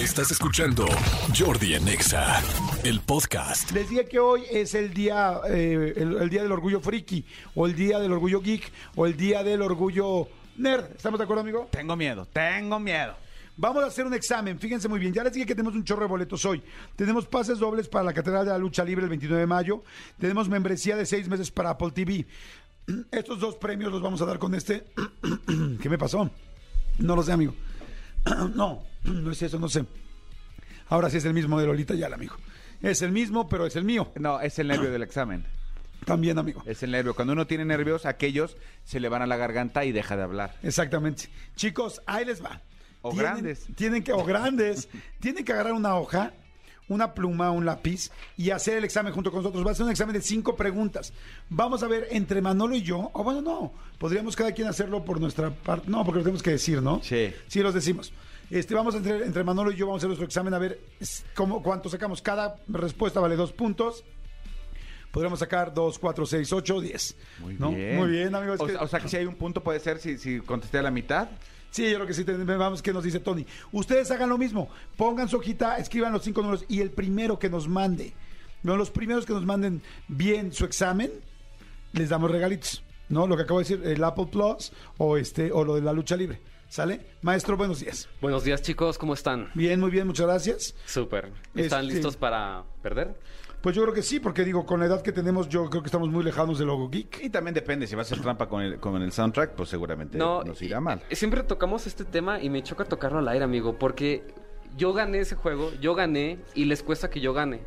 Estás escuchando Jordi en Exa, el podcast. Les dije que hoy es el día, eh, el, el día del orgullo friki, o el día del orgullo geek, o el día del orgullo nerd. ¿Estamos de acuerdo, amigo? Tengo miedo, tengo miedo. Vamos a hacer un examen, fíjense muy bien. Ya les dije que tenemos un chorro de boletos hoy. Tenemos pases dobles para la Catedral de la Lucha Libre el 29 de mayo. Tenemos membresía de seis meses para Apple TV. Estos dos premios los vamos a dar con este. ¿Qué me pasó? No lo sé, amigo. No, no es eso, no sé. Ahora sí es el mismo de Lolita Yala, amigo. Es el mismo, pero es el mío. No, es el nervio del examen. También, amigo. Es el nervio. Cuando uno tiene nervios, aquellos se le van a la garganta y deja de hablar. Exactamente. Chicos, ahí les va. O Tienen- grandes. Tienen que, o grandes. tienen que agarrar una hoja, una pluma, un lápiz y hacer el examen junto con nosotros. Va a ser un examen de cinco preguntas. Vamos a ver entre Manolo y yo, o bueno, no, podríamos cada quien hacerlo por nuestra parte. No, porque lo tenemos que decir, ¿no? Sí. Sí, los decimos. Este, vamos a entre, entre Manolo y yo, vamos a hacer nuestro examen a ver cómo, cuánto sacamos. Cada respuesta vale dos puntos. Podríamos sacar dos, cuatro, seis, ocho, diez. Muy ¿no? bien. Muy bien, amigos. O, que- sea que si hay un punto puede ser si, si contesté a la mitad. Sí, yo creo que sí. Vamos, ¿qué nos dice Tony? Ustedes hagan lo mismo. Pongan su hojita, escriban los cinco números y el primero que nos mande, no, los primeros que nos manden bien su examen, les damos regalitos. ¿No? Lo que acabo de decir, el Apple Plus o este o lo de la lucha libre. ¿Sale? Maestro, buenos días. Buenos días chicos, ¿cómo están? Bien, muy bien, muchas gracias. Súper. ¿Están Este- listos para perder? Pues yo creo que sí, porque digo, con la edad que tenemos, yo creo que estamos muy lejanos del logo geek. Y también depende, si va a hacer trampa con el, con el soundtrack, pues seguramente nos irá mal. Siempre tocamos este tema y me choca tocarlo al aire, amigo, porque yo gané ese juego, yo gané y les cuesta que yo gane.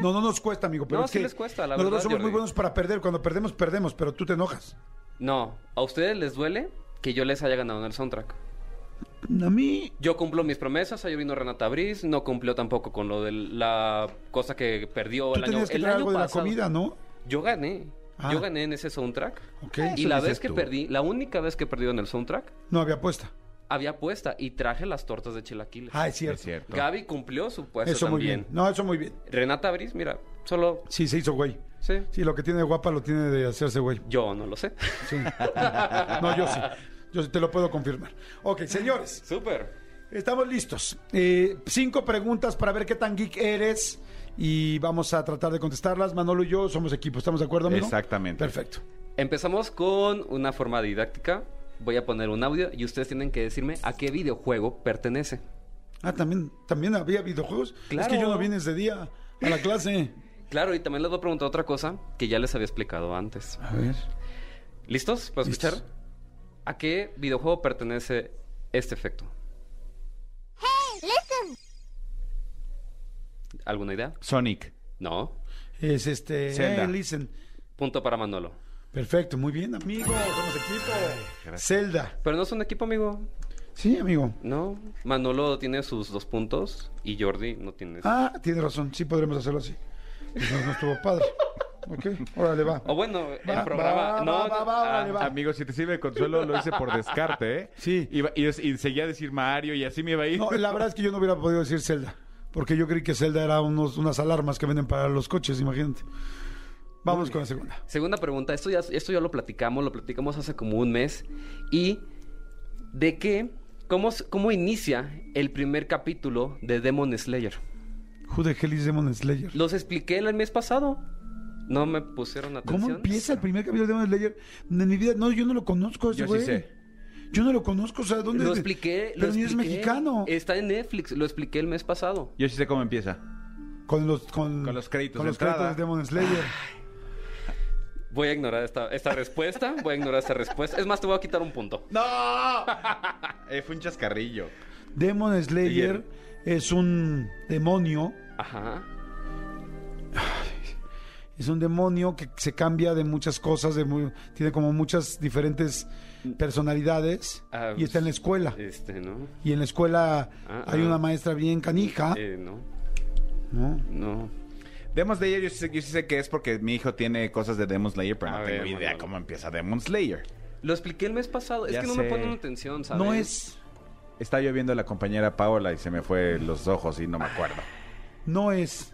No, no nos cuesta, amigo, pero No, es sí que les cuesta, la nosotros verdad, somos muy buenos para perder. Cuando perdemos, perdemos, pero tú te enojas. No, a ustedes les duele que yo les haya ganado en el soundtrack. A mí, Yo cumplo mis promesas, ayer vino Renata Briz, no cumplió tampoco con lo de la cosa que perdió tú el año, que el año algo de la pasado. comida, ¿no? Yo gané. Ah. Yo gané en ese soundtrack. Ok. Y la vez que tú. perdí, la única vez que perdí en el soundtrack, No había apuesta. Había apuesta y traje las tortas de chilaquiles. Ah, es cierto. Es cierto. Gaby cumplió su puesto Eso muy también. bien. No, eso muy bien. Renata Briz, mira, solo Sí, se hizo güey. sí. Sí, lo que tiene de guapa lo tiene de hacerse güey. Yo no lo sé. Sí. No, yo sí. Yo sí te lo puedo confirmar. Ok, señores, Súper. estamos listos. Eh, cinco preguntas para ver qué tan geek eres y vamos a tratar de contestarlas. Manolo y yo somos equipo. ¿Estamos de acuerdo, amigo? Exactamente. Perfecto. Empezamos con una forma didáctica. Voy a poner un audio y ustedes tienen que decirme a qué videojuego pertenece. Ah, también, también había videojuegos. Es Claro. que yo no vine ese día a la clase. Claro, y también les voy a preguntar otra cosa que ya les había explicado antes. A ver. ¿Listos para Listos. escuchar? ¿A qué videojuego pertenece este efecto? ¿Alguna idea? Sonic. No. Es este. Zelda. listen. Punto para Manolo. Perfecto, muy bien, amigo. Somos equipo. gracias. Zelda. Pero no es un equipo, amigo. Sí, amigo. No. Manolo tiene sus dos puntos y Jordi no tiene. Ah, tiene razón. Sí, podremos hacerlo así. No, no estuvo padre. Ok, órale, va. O bueno, Va, el programa. va, no, va, va, va, ah, órale, va. Amigo, si te sirve de consuelo, lo hice por descarte, ¿eh? Sí. Iba- Y, y seguía a decir Mario y así me iba a ir. No, la verdad es que yo no hubiera podido decir Zelda. Porque yo creí que Zelda era unos, unas alarmas que venden para los coches, imagínate. Vamos con la segunda. Segunda pregunta, esto ya, esto ya lo platicamos, lo platicamos hace como un mes. ¿Y de qué? ¿Cómo, cómo inicia el primer capítulo de Demon Slayer? Who the hell is Demon Slayer? Los expliqué el mes pasado. No me pusieron atención. ¿Cómo empieza el primer capítulo de Demon Slayer? En mi vida, no, yo no lo conozco, ese Yo sí sé. Yo no lo conozco, o sea, ¿dónde? Lo expliqué. Pero lo ni es mexicano. Está en Netflix, lo expliqué el mes pasado. Yo sí sé cómo empieza. Con los, con, Con los créditos con de los créditos entrada. de Demon Slayer. Voy a ignorar esta, esta respuesta. Voy a ignorar esta respuesta. Es más, te voy a quitar un punto. ¡No! Eh, fue un chascarrillo. Demon Slayer es un demonio Ajá. Es un demonio que se cambia de muchas cosas, de muy- tiene como muchas diferentes personalidades Ah, y está en la escuela. Este, ¿no? Y en la escuela Ah, hay ah. una maestra bien canija, Eh, no. ¿no? No. Demon Slayer, yo sí, sé, yo sí sé que es porque mi hijo tiene cosas de Demon Slayer, pero A no ver, tengo idea cómo empieza Demon Slayer. Lo expliqué el mes pasado. Es Ya que no me ponen atención, ¿sabes? No es, Estaba yo viendo a la compañera Paola y se me fue los ojos y no me acuerdo. no es,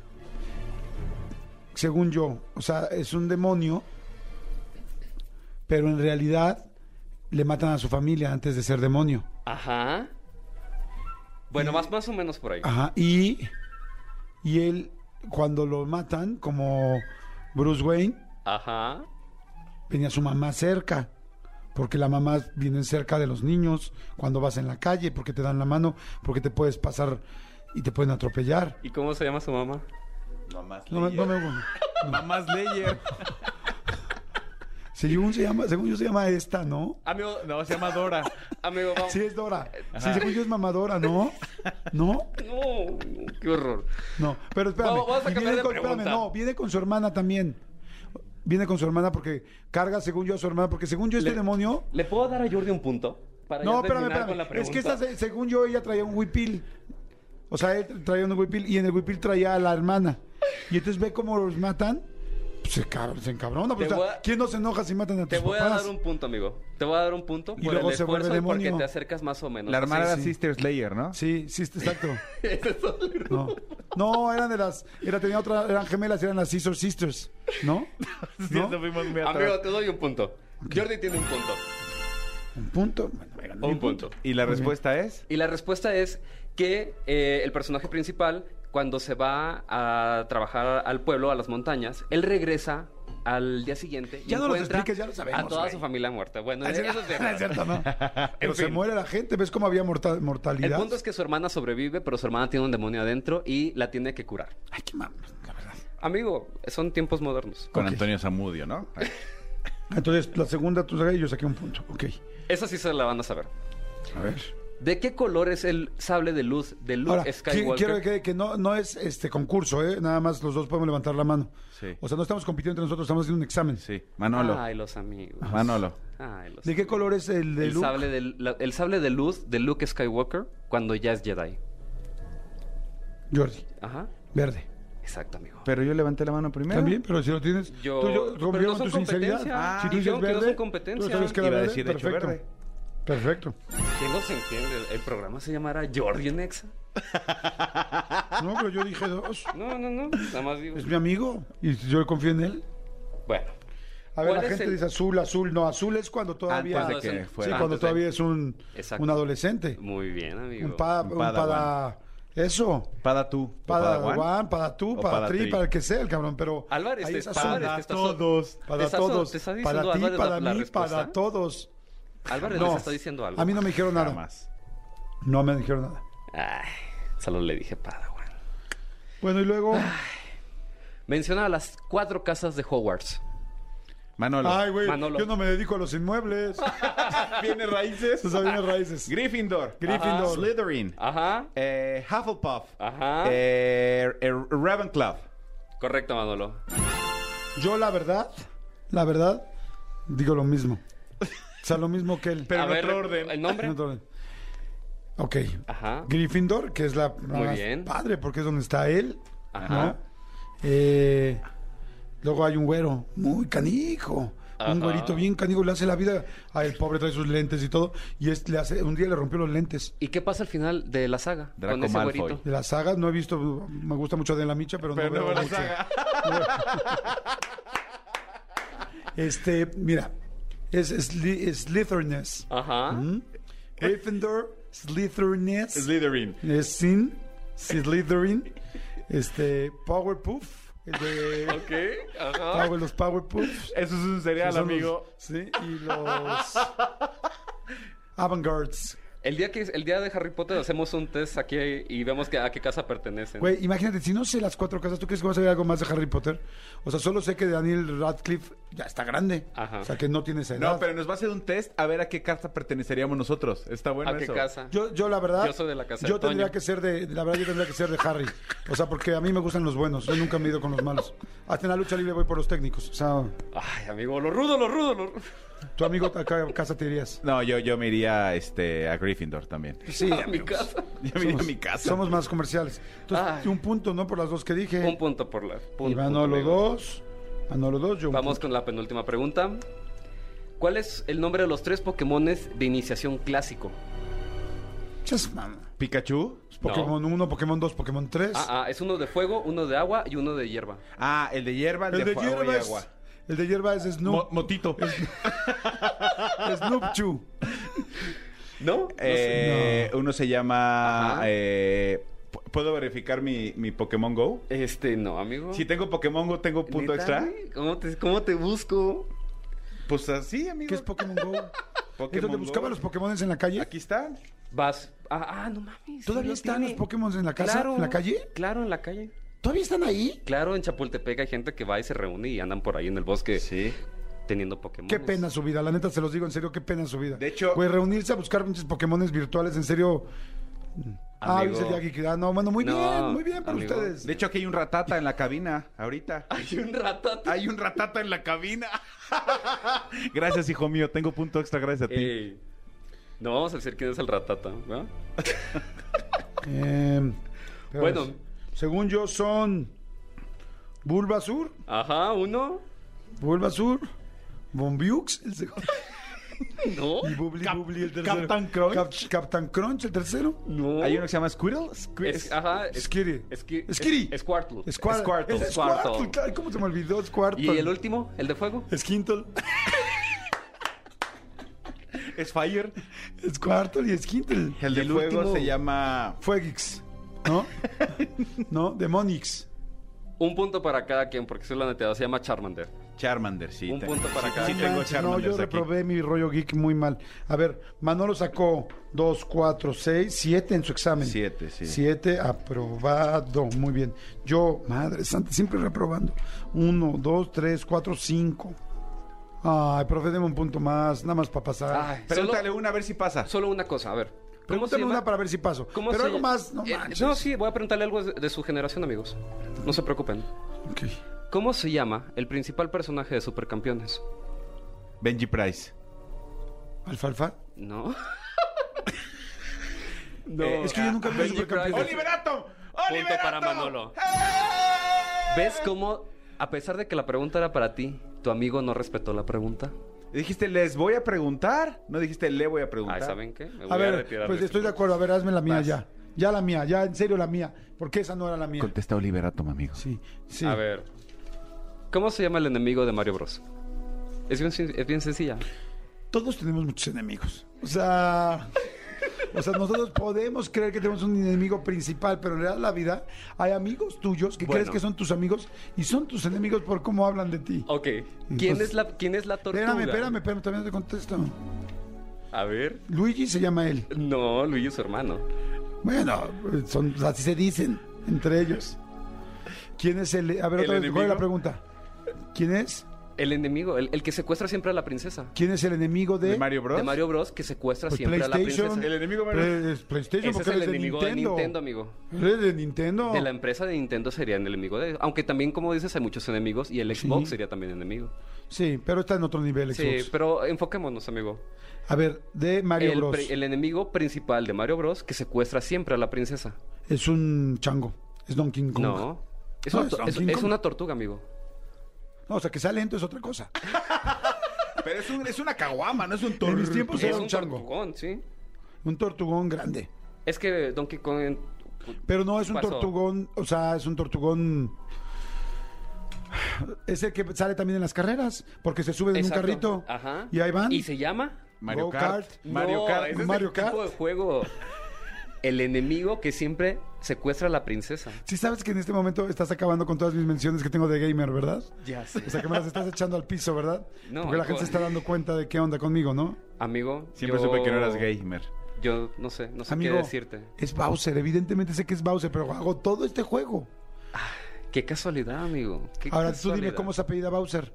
según yo, o sea, es un demonio, pero en realidad le matan a su familia antes de ser demonio. Ajá. Bueno, más, más o menos por ahí. Ajá, y, y él, cuando lo matan, como Bruce Wayne, Ajá. venía su mamá cerca, porque la mamá viene cerca de los niños cuando vas en la calle, porque te dan la mano, porque te puedes pasar y te pueden atropellar. ¿Y cómo se llama su mamá? Mamás No, me- no me- Mamás Layer. según, se llama, según yo se llama esta, ¿no? Amigo, No, se llama Dora. amigo, vamos. Sí, es Dora. Sí, según yo es mamadora, ¿no? ¿No? No, no, qué horror. No, pero espérame. Vamos- vamos a cambiar viene de con, espérame, no, viene con su hermana también. Viene con su hermana porque carga, según yo, a su hermana. Porque según yo, este Le- demonio. ¿Le puedo dar a Jordi un punto? Para No, espérame, terminar con la espérame. Es que esta, se- según yo, ella traía un huipil. O sea, él traía un huipil y en el huipil traía a la hermana. Y entonces ve cómo los matan. Pues se, cab- se encabrona. pues, o sea, voy a- ¿Quién no se enoja si matan a tus Te voy a dar un punto, amigo. Te voy a dar un punto Y por luego el se vuelve esfuerzo y porque demonio. te acercas más o menos. La hermana Así- era Sister Slayer, ¿no? Sí, sí, exacto. No, no eran de las. Era, tenía otra, eran gemelas, eran las Sister Sisters. ¿No? ¿No? fuimos muy Amigo, te doy un punto. Jordi tiene un punto. Un punto. Bueno, venga, Un punto. ¿Y la respuesta es? Y la respuesta es que eh, el personaje principal, cuando se va a trabajar al pueblo, a las montañas, él regresa al día siguiente y Ya no lo encuentra expliques, ya lo sabemos, a toda güey. su familia muerta. Bueno, Ah, eso es no es cierto, no. Pero se muere la gente, ¿ves cómo había morta- mortalidad? El punto es que su hermana sobrevive, pero su hermana tiene un demonio adentro y la tiene que curar. Ay, qué mames, la verdad. Amigo, son tiempos modernos. Con. Antonio Zamudio, ¿no? Entonces, la segunda tú y yo saqué un punto. Ok. Esa sí se la van a saber. A ver. ¿De qué color es el sable de luz de Luke Ahora, Skywalker? quiero que, que no, no es este concurso, ¿eh? Nada más los dos podemos levantar la mano. Sí. O sea, no estamos compitiendo entre nosotros, estamos haciendo un examen. Sí. Manolo. Ay, los amigos. Manolo. Ay, los ¿De qué color es el de el Luke? sable, de, la- el sable de luz de Luke Skywalker cuando ya es Jedi. Jordi. Ajá. Verde. Exacto, amigo. Pero yo levanté la mano primero. También, pero si lo tienes. Yo- tú, yo pero no son tu sinceridad. competencia. si tú dices que no verde, son competencia. tú sabes que era Iba a verde, decir, de hecho, perfecto. verde. Perfecto. ¿Quién no se entiende? ¿El, el programa se llamará Jordi en Exa? No, pero yo dije dos. No, no, no. Nada más digo. Es mi amigo y yo confío en él. Bueno. A ver, ¿Cuál la gente el- dice azul, azul. No, azul es cuando todavía. Antes de que fuera. sí, cuando antes de- todavía es un, Exacto. un adolescente. Muy bien, amigo. Un, pa, Un pada. Eso. Pada tú. Para. Juan, para tú, para para tri, tri. para el que sea el cabrón, pero Álvarez, ahí es azul. So- todos. para ¿Te está- todos, para ti, para mí, para todos. Álvarez No, les está diciendo algo. A mí no me dijeron nada. Jamás. No me dijeron nada. Ay, solo le dije Padawan. Bueno, y luego. Menciona las cuatro casas de Hogwarts. Manolo. Ay, güey, yo no me dedico a los inmuebles. Viene raíces. Eso viene raíces. Gryffindor. Gryffindor. Slytherin. Ajá. Eh, Hufflepuff. Ajá. Eh, eh, Ravenclaw. Correcto, Manolo. Yo, la verdad, la verdad, digo lo mismo. O sea, lo mismo que él. Pero A en ver, otro orden. ¿El nombre? En otro orden. Ok. Ajá. Gryffindor, que es la Muy más bien. padre, porque es donde está él. Ajá. ¿no? Eh, luego hay un güero muy canijo. Ajá. Un güerito bien canijo, le hace la vida. a el pobre trae sus lentes y todo. Y es, le hace, un día le rompió los lentes. ¿Y qué pasa al final de la saga? Draco con ese Malfoy. güerito. De las sagas no he visto, me gusta mucho de la micha, pero, Pero no, no veo la mucho. saga. Este, mira, es, Sly- Slytheriness. Ajá. ¿Mm? Gryffindor, Slytheriness. Slytherin. es Sin, Slytherin. Este, Powerpuff. El de Ok. Ajá. Power, los Powerpuffs. Eso es un cereal, los- amigo. sí, y los Avantgards. El día que el día de Harry Potter hacemos un test aquí y vemos que, a qué casa pertenecen. Güey, imagínate, si no sé las cuatro casas, ¿tú crees que vas a ver algo más de Harry Potter? O sea, solo sé que Daniel Radcliffe ya está grande. Ajá. O sea, que no tiene esa edad. No, pero nos va a hacer un test a ver a qué casa perteneceríamos nosotros. Está bueno ¿A qué eso. casa? Yo, yo la verdad. Yo soy de la casa de Yo tendría Toño. que ser de. La verdad, yo tendría que ser de Harry. O sea, porque a mí me gustan los buenos. Yo nunca me he ido con los malos. Hasta en la lucha libre voy por los técnicos. O sea, Ay, amigo, lo rudo, lo rudo, lo rudo. tu amigo acá a casa te irías. No, yo, yo me iría este, a Gryffindor también. Sí, a mi casa. A mi. Somos más comerciales. Entonces, Ay. un punto, ¿no? Por las dos que dije. Un punto por la. y punto, Manolo dos. Manolo dos, yo un Vamos punto. con la penúltima pregunta. ¿Cuál es el nombre de los tres Pokémones de iniciación clásico? Mamá. ¿Pikachu? Pokémon 1, Pokémon 2, Pokémon 3. Ah, ah, es uno de fuego, uno de agua y uno de hierba. Ah, el de hierba, el, el de fuego y hierba es. agua. El de hierba es Mo- Snoop. motito. Snoop Chu. ¿No? Eh, Uno se llama... Eh, ¿pu- ¿Puedo verificar mi, mi Pokémon Go? Este, no, amigo. Si tengo Pokémon Go, ¿tengo punto ¿Neta, extra? güey? ¿Cómo te, ¿Cómo te busco? Pues así, amigo. ¿Qué es Pokémon Go? ¿Es Pokémon donde Go. buscaba los Pokémon en la calle? Aquí están. Vas. Ah, ah, no mames. ¿Todavía están tiene. los Pokémon en la casa? Claro. ¿En la calle? Claro, en la calle. ¿Todavía están ahí? Claro, en Chapultepec hay gente que va y se reúne y andan por ahí en el bosque Sí. Teniendo Pokémon. Qué pena su vida, la neta se los digo en serio, qué pena su vida. De hecho- Pues reunirse a buscar muchos Pokémones virtuales, en serio. Ah, dice ah, no, bueno, muy No, bien, muy bien por amigo. ustedes. De hecho, aquí hay un ratata en la cabina, ahorita. Hay un ratata. Hay un ratata en la cabina. gracias, hijo mío. Tengo punto extra gracias a ti. Ey. No vamos a decir quién es el ratata, ¿no? Eh, Bueno. es- según yo son Bulbasur, Ajá, uno. Bulbasur, Bombiux, el segundo. No. Y Bubli Cap- Bubli, el tercero. Captain Crunch. Cap- Captain Crunch, el tercero. No. Hay uno que se llama Squirtle. Squir- Es, ajá. Skitty. Skitty. Squirtle. Squirtle. Squirtle. Squirtle, claro, ¿Cómo se me olvidó Squirtle? ¿Y el último? ¿El de fuego? Squintle. Es Fire. Squirtle y Squintle. El de el fuego último- se llama... Fuegix. ¿No? ¿No? Demonix. Un punto para cada quien, porque soy la neteada. Se llama Charmander. Charmander, sí. Un te- punto para sí, cada Sí, quien. tengo No, yo reprobé mi rollo geek muy mal. A ver, Manolo sacó 2, 4, 6, 7 en su examen. Siete, sí. 7 aprobado. Muy bien. Yo, madre santa, siempre reprobando. 1, 2, 3, 4, 5. Ay, profe, deme un punto más, nada más para pasar. Ay, Pregúntale solo, una a ver si pasa. solo una cosa, a ver. ¿Cómo se Pregúntame una para ver si paso. ¿Cómo Pero se algo más, no Eh, manches. no, sí, voy a preguntarle algo de, de su generación, amigos. No se preocupen. Ok. ¿Cómo se llama el principal personaje de Supercampeones? Benji Price. ¿Alfalfa? ¿No? No. Es que yo nunca vi Supercampeones. Price. ¡Oliverato! Punto para Manolo. ¿Ves cómo, a pesar de que la pregunta era para ti, tu amigo no respetó la pregunta? Dijiste, les voy a preguntar. No dijiste, le voy a preguntar. Ay, ¿saben qué? Me voy A ver, retirar pues de estoy de este acuerdo. A ver, hazme la mía Vas. ya. Ya la mía, ya en serio la mía. Porque esa no era la mía. Contesta Oliverato, mi amigo. Sí, sí. A ver. ¿Cómo se llama el enemigo de Mario Bros? Es bien, sen- es bien sencilla. Todos tenemos muchos enemigos. O sea, o sea, nosotros podemos creer que tenemos un enemigo principal, pero en realidad la vida hay amigos tuyos que Bueno. crees que son tus amigos y son tus enemigos por cómo hablan de ti. Ok. ¿Quién, Entonces- es, la, ¿quién es la tortuga? Espérame, espérame, espérame, no te contesto. A ver. Luigi se llama él. No, Luigi es su hermano. Bueno, son, así se dicen entre ellos. ¿Quién es el... A ver, ¿El otra vez, ¿cuál es la pregunta? ¿Quién es? El enemigo, el, el que secuestra siempre a la princesa. ¿Quién es el enemigo de... ¿De Mario Bros? De Mario Bros. que secuestra Pues siempre a la princesa. El enemigo Mario- es PlayStation Ese es el eres de enemigo Nintendo. de Nintendo, amigo. Eres de Nintendo. De la empresa de Nintendo sería el enemigo de... Aunque también, como dices, hay muchos enemigos y el Xbox Sí. sería también enemigo. Sí, pero está en otro nivel Sí, Xbox. pero enfoquémonos, amigo. A ver, de Mario el, Bros. el enemigo principal de Mario Bros. que secuestra siempre a la princesa. Es un chango. Es Donkey Kong. No. Es, No, una, es to- es- Donkey es Kong. una tortuga, amigo. No, o sea, que sea lento es otra cosa. Pero es, un- es una caguama, no es un En toro. mis tiempos es era un un chango. tortugón, sí. Un tortugón grande. Es que Donkey Kong... Pero no es un Pasó. tortugón, o sea, es un tortugón... Es el que sale también en las carreras, porque se sube en un carrito. Ajá. Y ahí van. ¿Y se llama? Mario Kart. Kart. Mario No, Kart. ese es Mario el Kart. tipo de juego. El enemigo que siempre secuestra a la princesa. Sí sabes que en este momento estás acabando con todas mis menciones que tengo de gamer, ¿verdad? Ya sé. O sea, que me las estás echando al piso, ¿verdad? No, Porque la gente se está dando cuenta de qué onda conmigo, ¿no? Amigo, Siempre yo- supe que no eras gamer. Yo no sé, no sé Amigo, qué decirte. es Bowser. Evidentemente sé que es Bowser, pero hago todo este juego. Qué casualidad, amigo. Qué Ahora tú dime cómo se apellida Bowser.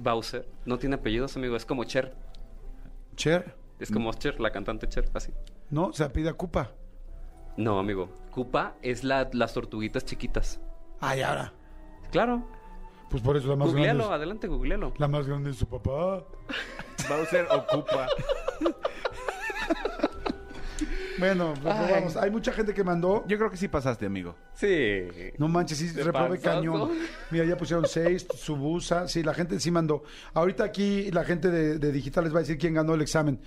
Bowser. No tiene apellidos, amigo. Es como Cher. Cher. Es como Cher, la cantante Cher, así. No, se apellida Koopa. No, amigo. Koopa es la, las tortuguitas chiquitas. Ay, ahora. Claro. Pues por eso la más Googlealo, grande. es- adelante, googlealo. La más grande es su papá. Bowser ocupa. Bueno, pues vamos. Hay mucha gente que mandó. Yo creo que sí pasaste, amigo. Sí. No manches, sí, ¿De reprobé cañón. Mira, ya pusieron seis, su busa. Sí, la gente sí mandó. Ahorita aquí la gente de, de digital les va a decir quién ganó el examen.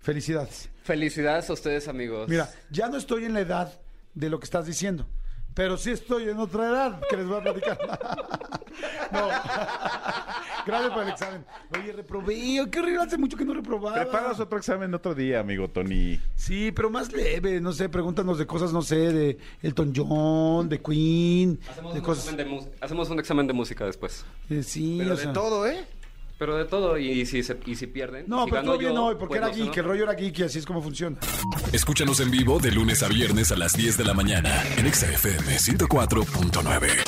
Felicidades. Felicidades a ustedes, amigos. Mira, ya no estoy en la edad de lo que estás diciendo. Pero sí estoy en otra edad que les voy a platicar. no. Gracias por el examen. Oye, reprobé. Qué horrible, hace mucho que no reprobaba. Preparas otro examen otro día, amigo Tony. Sí, pero más leve, no sé, pregúntanos de cosas, no sé, de Elton John, de Queen, Hacemos de un, cosas. examen de hacemos un examen de música después. eh, sí, Pero o de sea. todo, ¿eh? Pero de todo, y, si, se- y si pierden. No, si pero todo bien hoy, porque pues era geek, ¿no? el rollo era geek y así es como funciona. Escúchanos en vivo de lunes a viernes a las 10 de la mañana en Exa FM 104.9.